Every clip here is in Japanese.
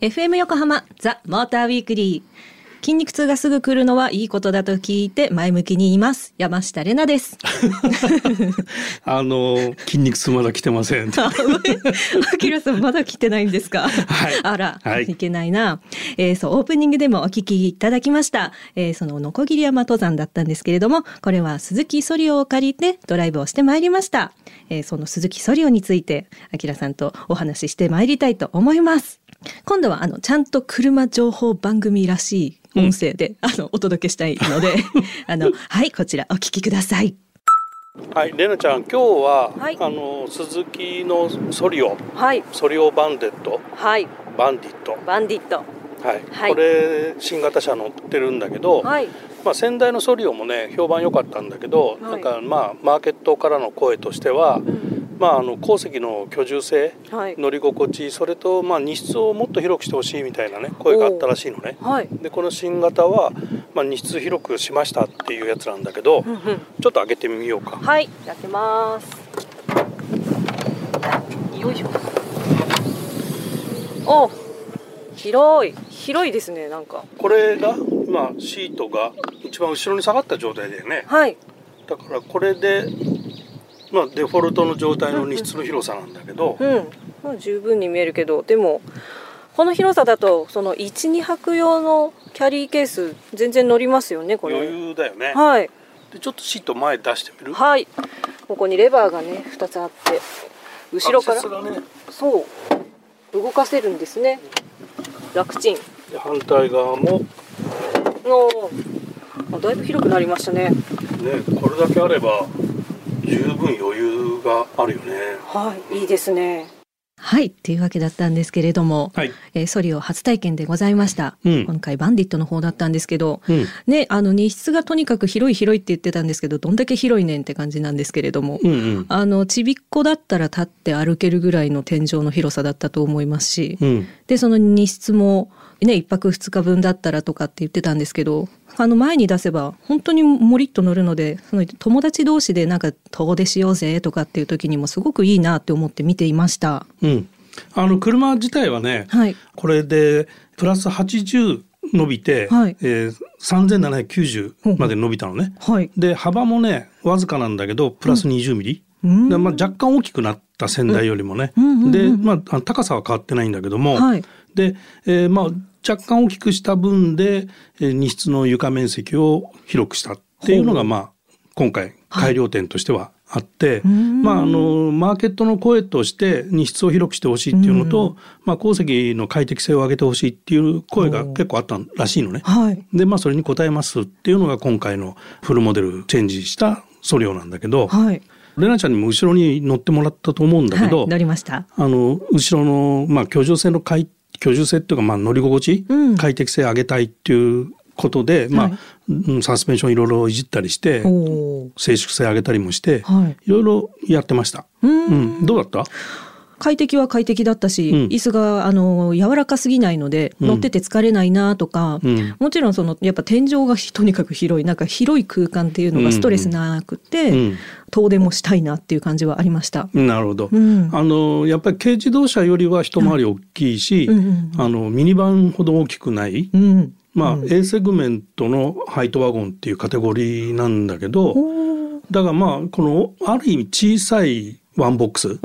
FM 横浜ザ・モーターウィークリー。筋肉痛がすぐ来るのはいいことだと聞いて前向きに言います。山下れなです。あの筋肉痛まだ来てません。あきらさんまだ来てないんですか、はい、あら、はい。いけないな、えー、そうオープニングでもお聞きいただきました、えー、そのノコギリ山登山だったんですけれどもこれは鈴木ソリオを借りてドライブをしてまいりました、えー、その鈴木ソリオについてあきらさんとお話ししてまいりたいと思います今度はあのちゃんと車情報番組らしい音声で、あのお届けしたいので あのはいこちらお聞きください。はい、レナちゃん今日は、はい。あの鈴木のソリオ。はい。ソリオバンデット。はい。バンディット。バンディット。はい、はい。これ新型車乗ってるんだけど、はい。まあ、先代のソリオもね評判良かったんだけど、はい。なんかまあマーケットからの声としては、まあ、あの後席の居住性はい乗り心地それとまあ荷室をもっと広くしてほしいみたいなね声があったらしいのね。はいでこの新型は、まあ、荷室広くしましたっていうやつなんだけど、うんうんちょっと開けてみようか。はい、やってます。よいしょ。お、広い、広いですね、なんか。これが今シートが一番後ろに下がった状態だよねはい、だからこれで、まあ、デフォルトの状態の荷室の広さなんだけど、うん、まあ、十分に見えるけど、でも。この広さだと、その一二泊用のキャリーケース、全然乗りますよね、これ。余裕だよね、はい、でちょっとシート前出してみる？はい。ここにレバーがね、二つあって。後ろからねそう。動かせるんですね。楽ちん。で反対側もの。あだいぶ広くなりましたね。ねこれだけあれば十分余裕があるよね。はい、いいですね。はい、っていうわけだったんですけれども、はい。えーソリオ初体験でございました。うん。今回バンディットの方だったんですけど、うん。ね、あの荷室がとにかく広い広いって言ってたんですけど、どんだけ広いねんって感じなんですけれども、うんうん。あのちびっこだったら立って歩けるぐらいの天井の広さだったと思いますし、うん。でその荷室もね一泊二日分だったらとかって言ってたんですけどあの前に出せば本当にもりっと乗るのでその友達同士でなんか遠出しようぜとかっていう時にもすごくいいなって思って見ていました。うん。あの車自体はね、はい。これでプラス80伸びて、はい。えー、3790まで伸びたのね。はい。で幅もねわずかなんだけどプラス20ミリ、うん。でまあ、若干大きくなった先代よりもね、で、まあ高さは変わってないんだけども、はい。で、えーまあ、若干大きくした分で、えー荷室の床面積を広くしたっていうのが、まあ、今回改良点としてはあって、ん。まあ、あのマーケットの声として荷室を広くしてほしいっていうのと、まあ、鉱石の快適性を上げてほしいっていう声が結構あったらしいのね。はい。でまあそれに応えますっていうのが今回のフルモデルチェンジしたソリオなんだけど、はい。レナちゃんにも後ろに乗ってもらったと思うんだけど、はい、乗りました。あの後ろの、まあ、居住性の快居住性っていうか、まあ、乗り心地、うん。快適性上げたいっていうことで、まあはいうんサスペンションいろいろいじったりして静粛性上げたりもして、はい。いろいろやってました。うん。うん、どうだった？快適は快適だったし、うん。椅子があの柔らかすぎないので、うん。乗ってて疲れないなとか、うん。もちろんそのやっぱ天井がとにかく広いなんか広い空間っていうのがストレスなくて、うん遠出もしたいなっていう感じはありました。なるほど、うん。あのやっぱり軽自動車よりは一回り大きいし、うんうんあのミニバンほど大きくない、うん、まあ、うん。A セグメントのハイトワゴンっていうカテゴリーなんだけどだからまあこのある意味小さいワンボックス。っ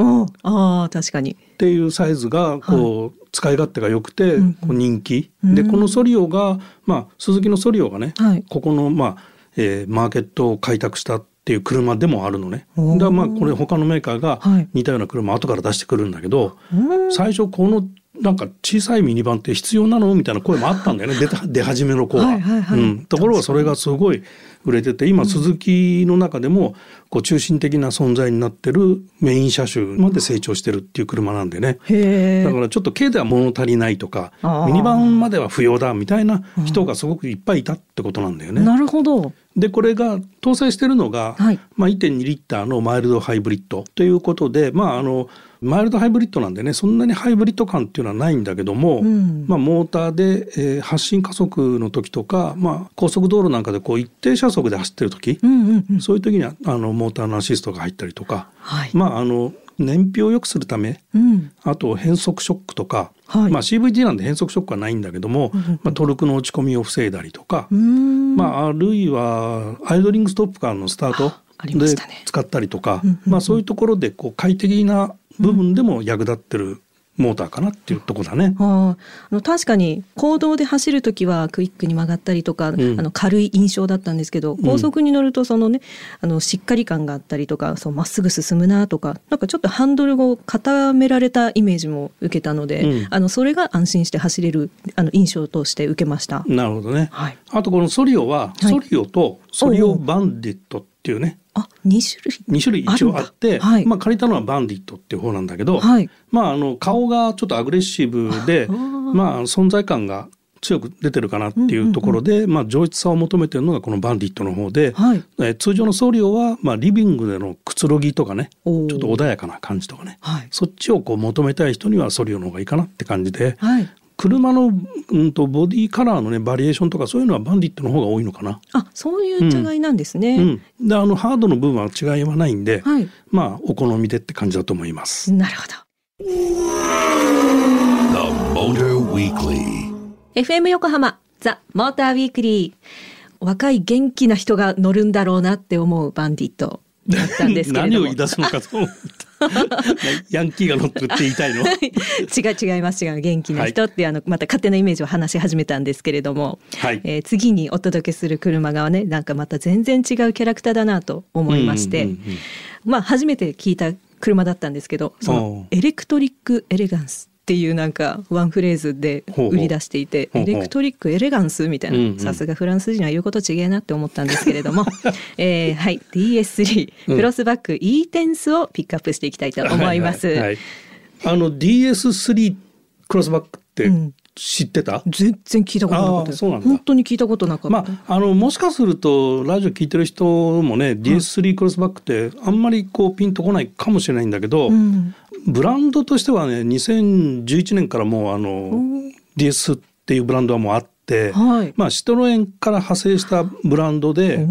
あ確かに。ていうサイズがこう、使い勝手が良くてうんこう人気、うんでこのソリオが、まあ、スズキのソリオがね、はい。ここの、まあえーマーケットを開拓したっていう車でもあるのね。だまあこれ他のメーカーがはい。似たような車後から出してくるんだけど、うん。最初このなんか小さいミニバンって必要なのみたいな声もあったんだよね出た 出始めの子は。はいはいはいうん、ところがそれがすごい売れてて今鈴木の中でもこう中心的な存在になってるメイン車種まで成長してるっていう車なんでね。へえだからちょっと軽では物足りないとかミニバンまでは不要だみたいな人がすごくいっぱいいたってことなんだよね。なるほど。でこれが搭載してるのが、はいまあ、1.2リッターのマイルドハイブリッドということで、まあ、あのマイルドハイブリッドなんでねそんなにハイブリッド感っていうのはないんだけども、うんまあ、モーターで、えー発進加速の時とか、まあ、高速道路なんかでこう一定車速で走ってる時、うんうんうん。そういう時にはあのモーターのアシストが入ったりとか、はい。まあ、あの燃費を良くするためうん。あと変速ショックとか、はいまあ、CVT なんで変速ショックはないんだけども、うんうんうんまあ、トルクの落ち込みを防いだりとか。まあ、あるいはアイドリングストップからのスタートでしたね使ったりとか、まあ、そういうところでこう快適な部分でも役立ってるモーターかなっていうところだね。あああの確かに公道で走る時はクイックに曲がったりとか、んあの軽い印象だったんですけどん高速に乗るとそのね、あのしっかり感があったりとかそうまっすぐ進むなとかなんかちょっとハンドルを固められたイメージも受けたので、うんあのそれが安心して走れるあの印象として受けました。なるほどね。はい、あとこのソリオは、はいソリオとソリオバンディットっていうねあ二種類？2種類一応あってはい。まあ、借りたのはバンディットっていう方なんだけど、はい。まあ、あの顔がちょっとアグレッシブでまあ、存在感が強く出てるかなっていうところで、まあ、上質さを求めてるのがこのバンディットの方で、はい。えー通常のソリオは、まあ、リビングでのくつろぎとかねちょっと穏やかな感じとかねはい。そっちをこう求めたい人にはソリオの方がいいかなって感じではい車の、うん、とボディカラーのねバリエーションとかそういうのはバンディットの方が多いのかな。あそういう違いなんですね。うん、であのハードの部分は違いはないんで、はいまあお好みでって感じだと思います。なるほど。The Motor Weekly. FM 横浜ザ・モーターウィークリー若い元気な人が乗るんだろうなって思うバンディットだったんですけれども。何を言い出すのかと思った。ヤンキーが乗ってるって言いたいの。違う違います違う。元気な人って、あのまた勝手なイメージを話し始めたんですけれども、はい。えー次にお届けする車がねなんかまた全然違うキャラクターだなと思いまして、うんうんうんまあ初めて聞いた車だったんですけどそおのう。エレクトリックエレガンスっていうなんかワンフレーズで売り出していてエレクトリックエレガンスみたいうんうん。なさすがフランス人は言うこと違えなって思ったんですけれども、えーはい。DS3 うん。クロスバック E テンスをピックアップしていきたいと思います。はいはいはい。あの DS3 クロスバックってうん。知ってた？全然聞いたことなかったです。あーそうなんだ。本当に聞いたことなかった。まあ、あのもしかするとラジオ聞いてる人もね DS3 クロスバックってあんまりこうピンとこないかもしれないんだけど、うんブランドとしてはね2011年からもうあの DS っていうブランドはもうあって、はい。まあ、シトロエンから派生したブランドで、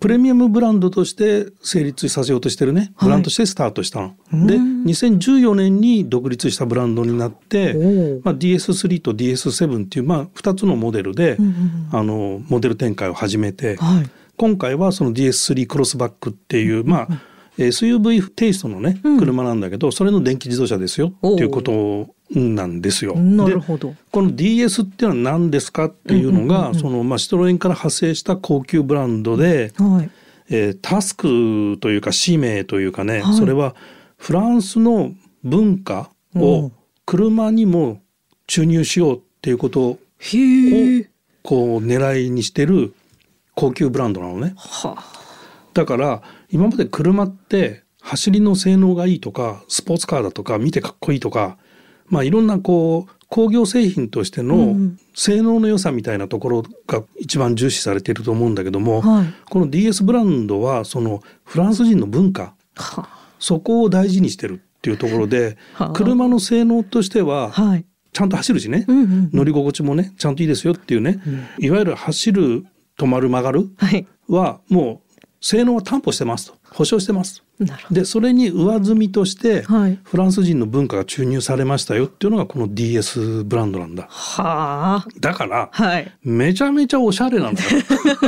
プレミアムブランドとして成立させようとしてるねブランドとしてスタートしたの。でうん2014年に独立したブランドになって、まあ、DS3 と DS7 っていう、まあ、2つのモデルで、うんうんあのモデル展開を始めて、はい。今回はその DS3 クロスバックっていう、まあ、SUV テイストのね、うん車なんだけどそれの電気自動車ですよっていうことなんですよ。でなるほど。この DS っていうのは何ですかっていうのが、そのまあシトロエンから派生した高級ブランドで、はい。えータスクというか使命というかね、はいそれはフランスの文化うをん車にも注入しようっていうことを。こう狙いにしてる高級ブランドなのね。はあ。だから今まで車って走りの性能がいいとかスポーツカーだとか見てかっこいいとかまあいろんなこう工業製品としてうのん性能の良さみたいなところが一番重視されていると思うんだけども、はい。この DS ブランドはそのフランス人の文化はそこを大事にしてるっていうところで はあ車の性能としてはあ。はい。ちゃんと走るしねうんうん。乗り心地もねちゃんといいですよっていうねいわゆる走る止まる曲がるはい。はもう性能は担保してますと保証してます。でそれに上積みとしてはい。フランス人の文化が注入されましたよっていうのがこの DS ブランドなんだはあ。だからはい。めちゃめちゃおしゃれなんだよ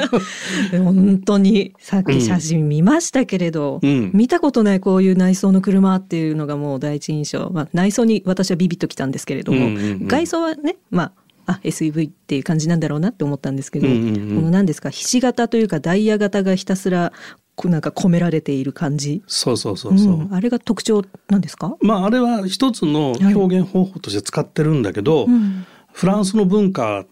本当にさっき写真見ましたけれど、うん見たことないこういう内装の車っていうのがもう第一印象、まあ、内装に私はビビッときたんですけれども、うんうんうん外装はねまああ SUV っていう感じなんだろうなって思ったんですけど、うんうんうん。この何ですかひし形というかダイヤ型がひたすらこうなんか込められている感じ、そうそうそうそう、ん。あれが特徴なんですか、まああれは一つの表現方法として使ってるんだけど、うん。フランスの文化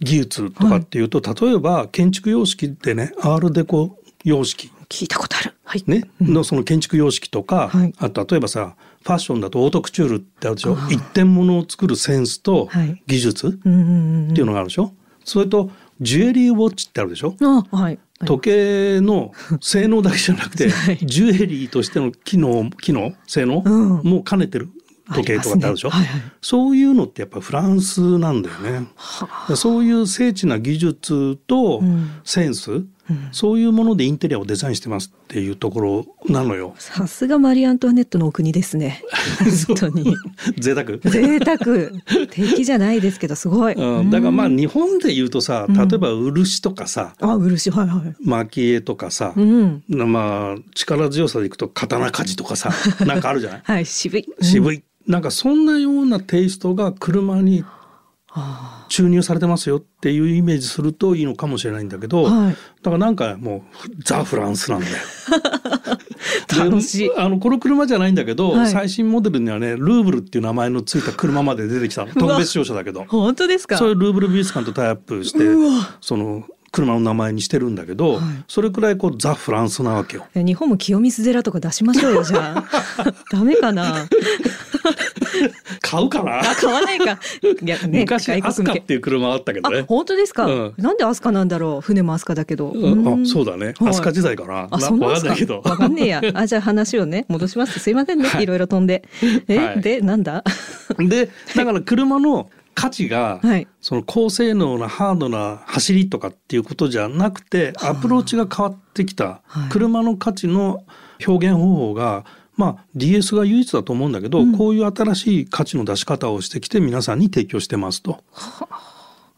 技術とかっていうと、例えば建築様式でねアールデコ様式聞いたことある。はい。ね、のその建築様式とか、はい。あと例えばさファッションだとオートクチュールってあるでしょ？一点物を作るセンスとはい。技術っていうのがあるでしょ、それとジュエリーウォッチってあるでしょ？あはい。時計の性能だけじゃなくて、はい。ジュエリーとしての機能機能？性能？うん。も兼ねてる時計とかってあるでしょ、ねはいはい。そういうのってやっぱフランスなんだよね。そういう精緻な技術とうんそういうものでインテリアをデザインしてますっていうところなのよ。さすがマリー・アントワネットのお国ですね。本当に。贅沢贅沢。敵じゃないですけど、すごい。うん、だからまあ日本で言うとさ例えば漆とかさ、あ、漆、はいはい。蒔絵とかさ、うん。まあ力強さでいくと刀鍛冶とかさ なんかあるじゃない？はい、渋い。渋い、なんかそんなようなテイストが車に注入されてますよっていうイメージするといいのかもしれないんだけど、はいだからなんかもうザ・フランスなんだよ。で楽しい。あのこの車じゃないんだけど、はい最新モデルにはねルーブルっていう名前のついた車まで出てきたの特別商社だけど本当ですか？そういうルーブル美術館とタイアップしてその車の名前にしてるんだけど、はいそれくらいこうザ・フランスなわけよ。え日本も清水寺とか出しましょうよ、じゃあ。ダメかな？買うかな？あ、買わないか。いや、ね、昔アスカっていう車あったけどあね、。本当ですか、うん。なんでアスカなんだろう？船もアスカだけど。うん。ん。あそうだね、はい。飛鳥時代かな。あ、なそんなわかんないけど。わかんねえや。あ、じゃあ話をね、戻します。すいませんね。はい。いろいろ飛んで。え、はい。で、なんだ？でだから車の価値が、はい。その高性能なハードな走りとかっていうことじゃなくてアプローチが変わってきた、はい。車の価値の表現方法がまあ DS が唯一だと思うんだけど、こういう新しい価値の出し方をしてきて皆さんに提供してますと。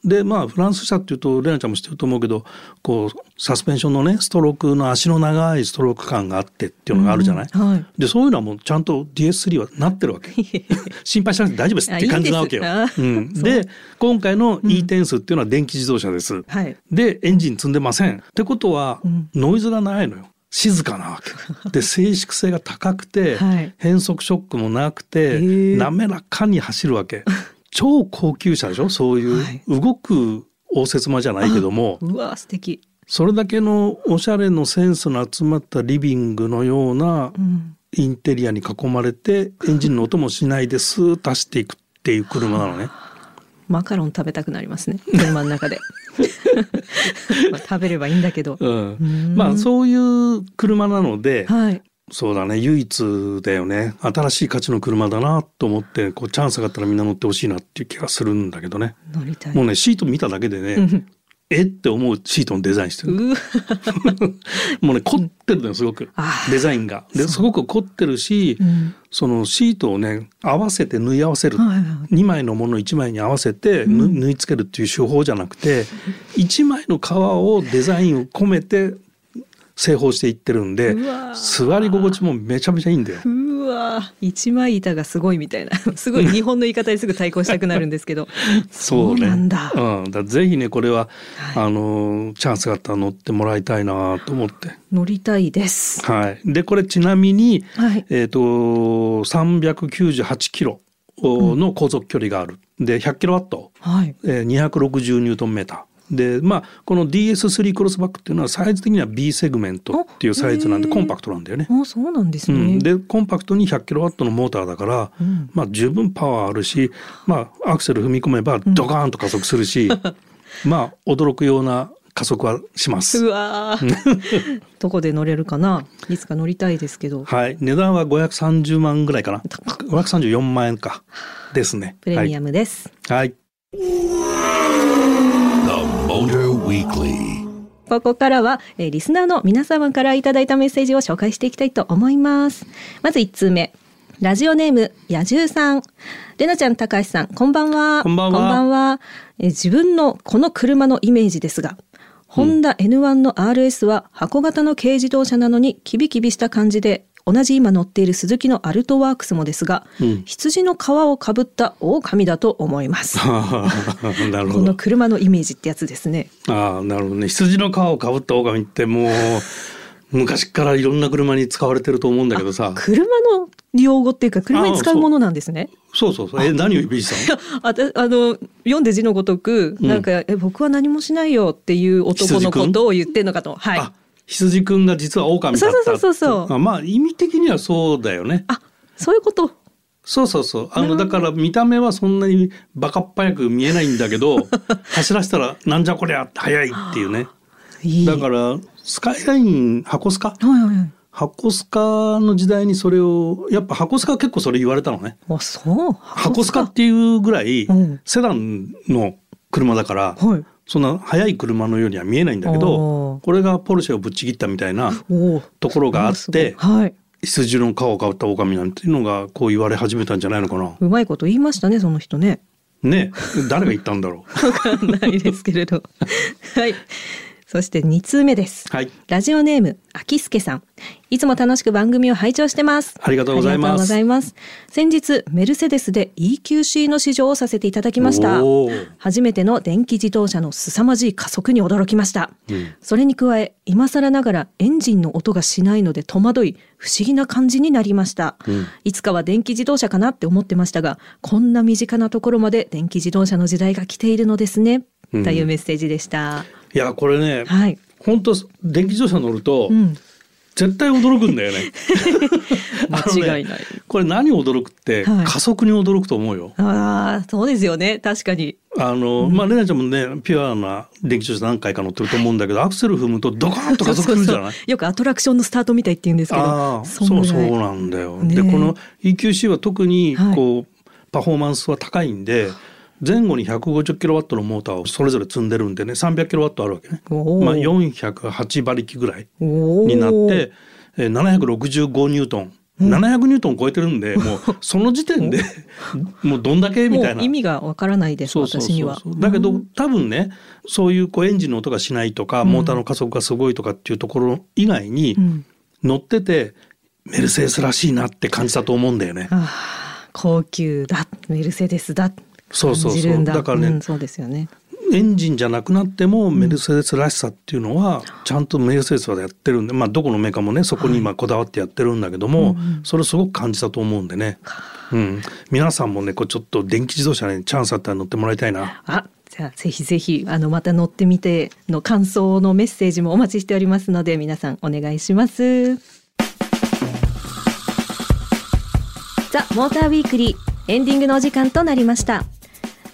でまあフランス車っていうとレナちゃんも知ってると思うけどこうサスペンションのねストロークの足の長いストローク感があってっていうのがあるじゃない、うんはいでそういうのはもうちゃんと DS3 はなってるわけ 心配しなくて大丈夫ですって感じなわけよ。あいいうん、で今回の E テンスっていうのは電気自動車です。はい。でエンジン積んでません。ってことは、んノイズがないのよ。静かなわけ。で静粛性が高くて、はい変速ショックもなくてー滑らかに走るわけ。超高級車でしょ？そういう、はい動く応接間じゃないけども うわ、素敵。それだけのおしゃれのセンスの集まったリビングのようなうん。インテリアに囲まれてエンジンの音もしないでスーッと走っていくっていう車なのね。マカロン食べたくなりますね。車の中で。まあ食べればいいんだけど。うん、まあそういう車なので、はい。そうだね唯一だよね新しい価値の車だなと思ってこうチャンスがあったらみんな乗ってほしいなっていう気がするんだけどね乗りたい。もうねシート見ただけでね えって思うシートのデザインしてる もうね凝ってるのよすごく。デザインが。ですごく凝ってるし、うん。そのシートをね合わせて縫い合わせる、はいはい2枚のものを1枚に合わせてぬ縫い付けるっていう手法じゃなくて1枚の革をデザインを込めて製法していってるんで座り心地もめちゃめちゃいいんだよ。うわ一枚板がすごいみたいな。すごい日本の言い方にすぐ対抗したくなるんですけど。そうなんだ。うん、だぜひねこれは、はい。あのチャンスがあったら乗ってもらいたいなと思って。乗りたいです。はい、でこれちなみに、はい。えー、と398キロの航続距離がある。で100キロワット、はい。えー、260ニュートンメーター。でまあこの DS3 クロスバックっていうのはサイズ的には B セグメントっていうサイズなんでコンパクトなんだよね。あそうなんですね、うん、でコンパクトに100キロワットのモーターだから、うんまあ十分パワーあるし、まあアクセル踏み込めばドカーンと加速するし、まあ驚くような加速はします。うわー どこで乗れるかな？いつか乗りたいですけどはい、値段は530万ぐらいかな。534万円かですね。プレミアムです、はい。はい。ここからは、えーリスナーの皆様からいただいたメッセージを紹介していきたいと思います。まず1通目。ラジオネーム、野獣さん。れなちゃん、高橋さん、こんばんは。こんばんはえー自分のこの車のイメージですが、ホンダ N1 の RS は箱型の軽自動車なのにキビキビした感じで、同じ今乗っている鈴木のアルトワークスもですが、うん羊の皮をかぶった狼だと思います。なるこのほど。車のイメージってやつですね。ああ、なるほどね。羊の皮をかぶった狼ってもう昔からいろんな車に使われてると思うんだけどさ。車の用語っていうか車に使うものなんですね。そうそうそう。え、何をイメージしたの？あたあの読んで字のごとく、うんなんかえ僕は何もしないよっていう男のことを言ってんのかと。はい。あ、羊くんが実は狼だった。そうそうそうそうあまあ意味的にはそうだよね。あそういうこと？そうそうそう。あのだから見た目はそんなにバカっ早く見えないんだけど、走らせたらなんじゃこりゃ速いっていうね。いい。だからスカイライン箱スカ？はいはいはい。箱スカの時代にそれをやっぱ箱スカ結構それ言われたのね。あそう？箱スカっていうぐらいうんセダンの車だから、はい。そんな速い車のようには見えないんだけどこれがポルシェをぶっちぎったみたいなところがあってはい。羊の皮をかぶった狼なんていうのがこう言われ始めたんじゃないのかな。うまいこと言いましたねその人ね。ね。誰が言ったんだろう。わかんないですけれど。はいそして2通目です。はい。ラジオネーム秋助さん。いつも楽しく番組を拝聴してます。ありがとうございます。ありがとうございます。先日メルセデスで EQC の試乗をさせていただきました。初めての電気自動車の凄まじい加速に驚きました、うん。それに加え今更ながらエンジンの音がしないので戸惑い不思議な感じになりました、うん。いつかは電気自動車かなって思ってましたがこんな身近なところまで電気自動車の時代が来ているのですね、うん。というメッセージでしたいやこれね、はい、本当電気自動車乗ると、うん、絶対驚くんだよね。間違いない。これ何驚くって、はい。加速に驚くと思うよ。ああそうですよね。確かに。あの、まあレナちゃんもねピュアな電気自動車何回か乗ってると思うんだけどアクセル踏むとドカーンと加速するじゃない？よくアトラクションのスタートみたいって言うんですけど。ああそそうそうなんだよ。ねでこの EQC は特にはい。こう、パフォーマンスは高いんで前後に150キロワットのモーターをそれぞれ積んでるんでね300キロワットあるわけね。まあ408馬力ぐらいになって、えー、765ニュートン。700ニュートン超えてるんで、もう その時点でもうどんだけみたいな。意味がわからないです私には。だけど多分ねそういうこうエンジンの音がしないとか、モーターの加速がすごいとかっていうところ以外に、うん。乗っててメルセデスらしいなって感じたと思うんだよね。ああ高級だメルセデスだそうそうそう。感じるんだ。だからねうんそうですよね。エンジンじゃなくなってもメルセデスらしさっていうのはちゃんとメルセデスはやってるんで、まあ、どこのメーカーもねそこに今こだわってやってるんだけども、それをすごく感じたと思うんでね、うん、皆さんもねこうちょっと電気自動車にチャンスあったら乗ってもらいたいな。あじゃあぜひぜひあのまた乗ってみての感想のメッセージもお待ちしておりますので皆さんお願いします。ザ・モーターウィークリーエンディングのお時間となりました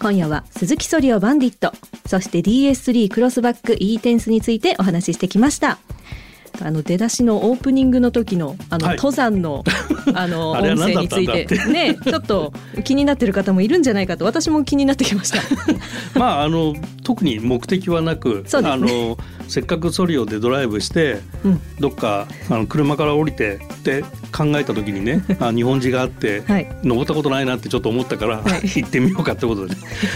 今夜は鈴木ソリオバンディット。そして DS3 クロスバック E テンスについてお話ししてきました。あの出だしのオープニングの時のあの、はい。登山の あの音声について。ねちょっと気になってる方もいるんじゃないかと私も気になってきました。まああの特に目的はなく、そうですあのせっかくソリオでドライブして、うん。どっかあの車から降りてって考えた時にね あ日本地があって、はい。登ったことないなってちょっと思ったから、はい。行ってみようかってことで、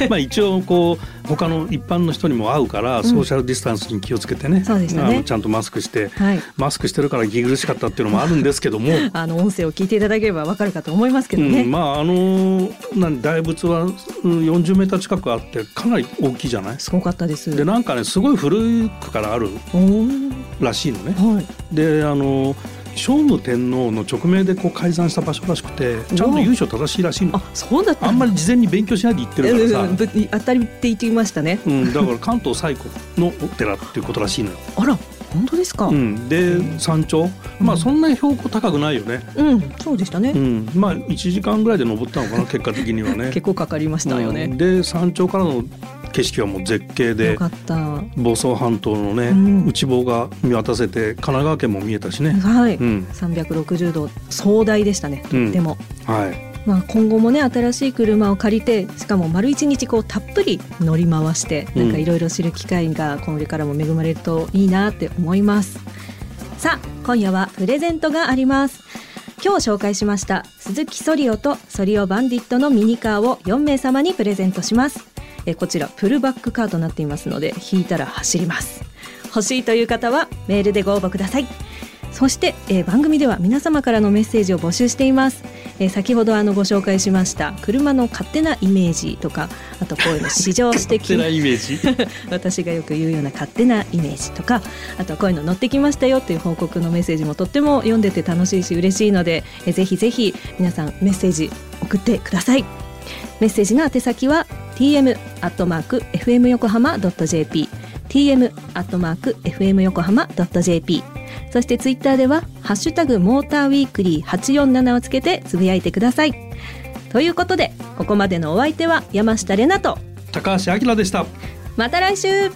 まあ一応こう他の一般の人にも会うから、ソーシャルディスタンスに気をつけてねそうでしたねちゃんとマスクして、はいマスクしてるから息苦しかったっていうのもあるんですけども。あの音声を聞いていただければわかるかと思いますけどね。うん、まああのなん大仏はうん40メーター近くあってかなり大きいじゃない？すごかったです。でなんかねすごい古くからあるらしいのね。はい。であの聖武天皇の直命でこう改ざんした場所らしくてちゃんと由緒正しいらしいのあ、そうだったあんまり事前に勉強しないで行ってるからさ、うんぶ当たりって言ってましたね。うん、だから関東最古のお寺っていうことらしいのよ。あら、本当ですか？ううん、ん、で山頂まあそんなに標高高くないよね。そうでしたね。うん、まあ1時間ぐらいで登ったのかな結果的にはね。結構かかりましたようんね。で山頂からの景色はもう絶景よでかった。房総半島のね、うん内房が見渡せて神奈川県も見えたしね。はい。うん、360度壮大でしたね。とっても。はい。まあ、今後もね新しい車を借りてしかも丸一日こうたっぷり乗り回してうんなんかいろいろ知る機会がこれからも恵まれるといいなって思いますさあ今夜はプレゼントがあります今日紹介しました鈴木ソリオとソリオバンディットのミニカーを4名様にプレゼントしますえこちらプルバックカーとなっていますので引いたら走ります。欲しいという方はメールでご応募ください。そして、えー番組では皆様からのメッセージを募集しています、えー先ほどあのご紹介しました車の勝手なイメージとかあとこういうの試乗して勝手なイメージ？私がよく言うような勝手なイメージとかあとはこういうの乗ってきましたよっていう報告のメッセージもとっても読んでて楽しいし嬉しいのでえーぜひぜひ皆さんメッセージ送ってくださいメッセージの宛先は tm アットマーク fm 横浜 .jp tm アットマーク fm 横浜 .jp そしてツイッターではハッシュタグモーターウィークリー847をつけてつぶやいてくださいということでここまでのお相手は山下れなと高橋明でした。また来週